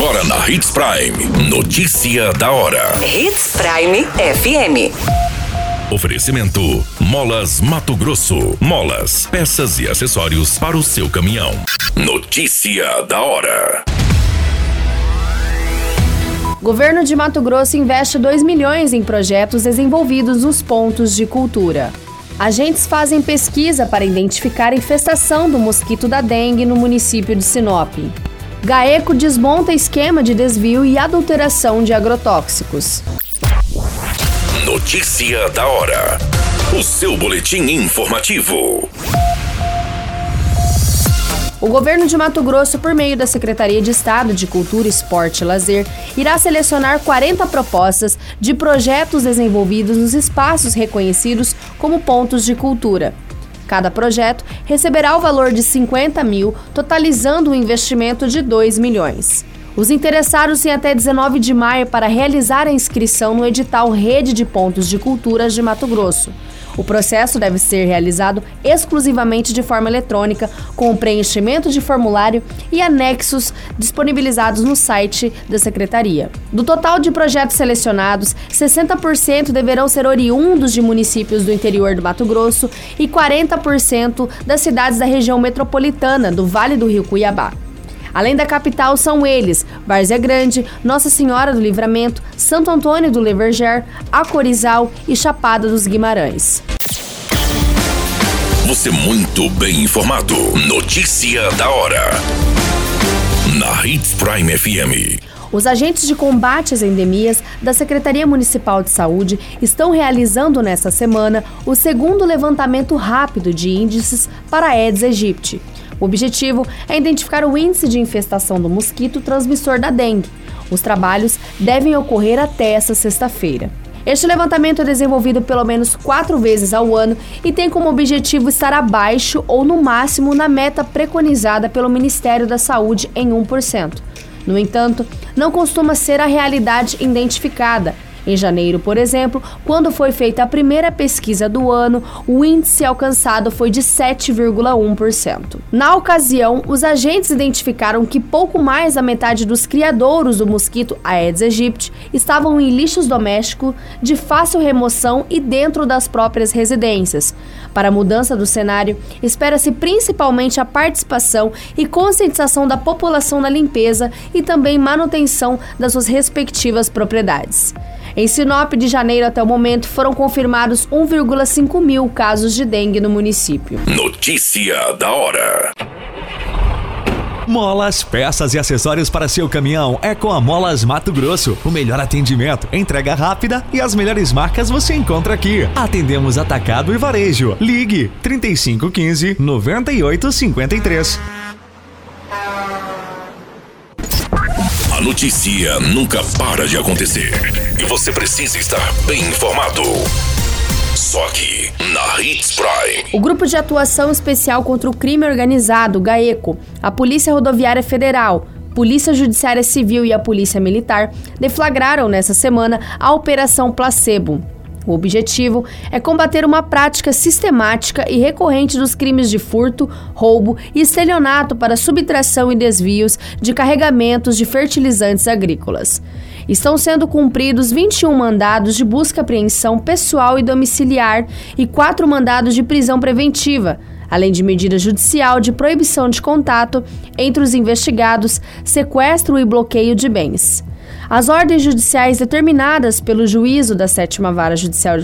Agora na Hits Prime. Notícia da hora. Hits Prime FM. Oferecimento: Molas Mato Grosso. Molas, peças e acessórios para o seu caminhão. Notícia da hora. Governo de Mato Grosso investe 2 milhões em projetos desenvolvidos nos pontos de cultura. Agentes fazem pesquisa para identificar a infestação do mosquito da dengue no município de Sinop. GAECO desmonta esquema de desvio e adulteração de agrotóxicos. Notícia da hora. O seu boletim informativo. O governo de Mato Grosso, por meio da Secretaria de Estado de Cultura, Esporte e Lazer, irá selecionar 40 propostas de projetos desenvolvidos nos espaços reconhecidos como pontos de cultura. Cada projeto receberá o valor de 50 mil, totalizando um investimento de 2 milhões. Os interessados têm até 19 de maio para realizar a inscrição no edital Rede de Pontos de Culturas de Mato Grosso. O processo deve ser realizado exclusivamente de forma eletrônica, com o preenchimento de formulário e anexos disponibilizados no site da Secretaria. Do total de projetos selecionados, 60% deverão ser oriundos de municípios do interior do Mato Grosso e 40% das cidades da região metropolitana do Vale do Rio Cuiabá. Além da capital, são eles: Várzea Grande, Nossa Senhora do Livramento, Santo Antônio do Leverger, Acorizal e Chapada dos Guimarães. Você muito bem informado. Notícia da hora. Na Hits Prime FM. Os agentes de combate às endemias da Secretaria Municipal de Saúde estão realizando nesta semana o segundo levantamento rápido de índices para a Aedes aegypti. O objetivo é identificar o índice de infestação do mosquito transmissor da dengue. Os trabalhos devem ocorrer até essa sexta-feira. Este levantamento é desenvolvido pelo menos quatro vezes ao ano e tem como objetivo estar abaixo ou no máximo na meta preconizada pelo Ministério da Saúde em 1%. No entanto, não costuma ser a realidade identificada, em janeiro, por exemplo, quando foi feita a primeira pesquisa do ano, o índice alcançado foi de 7,1%. Na ocasião, os agentes identificaram que pouco mais da metade dos criadouros do mosquito Aedes aegypti estavam em lixos domésticos de fácil remoção e dentro das próprias residências. Para a mudança do cenário, espera-se principalmente a participação e conscientização da população na limpeza e também manutenção das suas respectivas propriedades. Em Sinop, de janeiro até o momento, foram confirmados 1,5 mil casos de dengue no município. Notícia da hora. Molas, peças e acessórios para seu caminhão é com a Molas Mato Grosso. O melhor atendimento, entrega rápida e as melhores marcas você encontra aqui. Atendemos atacado e varejo. Ligue 3515 9853. A notícia nunca para de acontecer e você precisa estar bem informado. Só aqui na Hits Prime. O Grupo de Atuação Especial contra o Crime Organizado, GAECO, a Polícia Rodoviária Federal, Polícia Judiciária Civil e a Polícia Militar deflagraram nessa semana a Operação Placebo o objetivo é combater uma prática sistemática e recorrente dos crimes de furto, roubo e estelionato para subtração e desvios de carregamentos de fertilizantes agrícolas. Estão sendo cumpridos 21 mandados de busca e apreensão pessoal e domiciliar e quatro mandados de prisão preventiva além de medida judicial de proibição de contato entre os investigados, sequestro e bloqueio de bens. As ordens judiciais determinadas pelo juízo da sétima vara judicial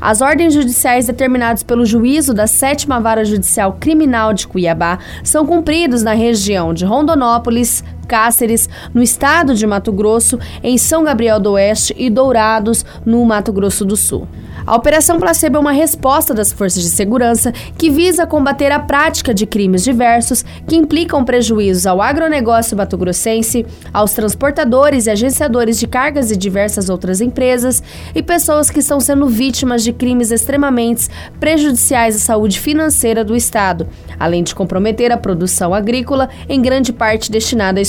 as ordens judiciais determinadas pelo juízo da sétima vara judicial criminal de Cuiabá são cumpridos na região de Rondonópolis, Cáceres, no estado de Mato Grosso, em São Gabriel do Oeste e Dourados, no Mato Grosso do Sul. A Operação Placebo é uma resposta das forças de segurança que visa combater a prática de crimes diversos que implicam prejuízos ao agronegócio batogrossense, aos transportadores e agenciadores de cargas e diversas outras empresas e pessoas que estão sendo vítimas de crimes extremamente prejudiciais à saúde financeira do Estado, além de comprometer a produção agrícola, em grande parte destinada à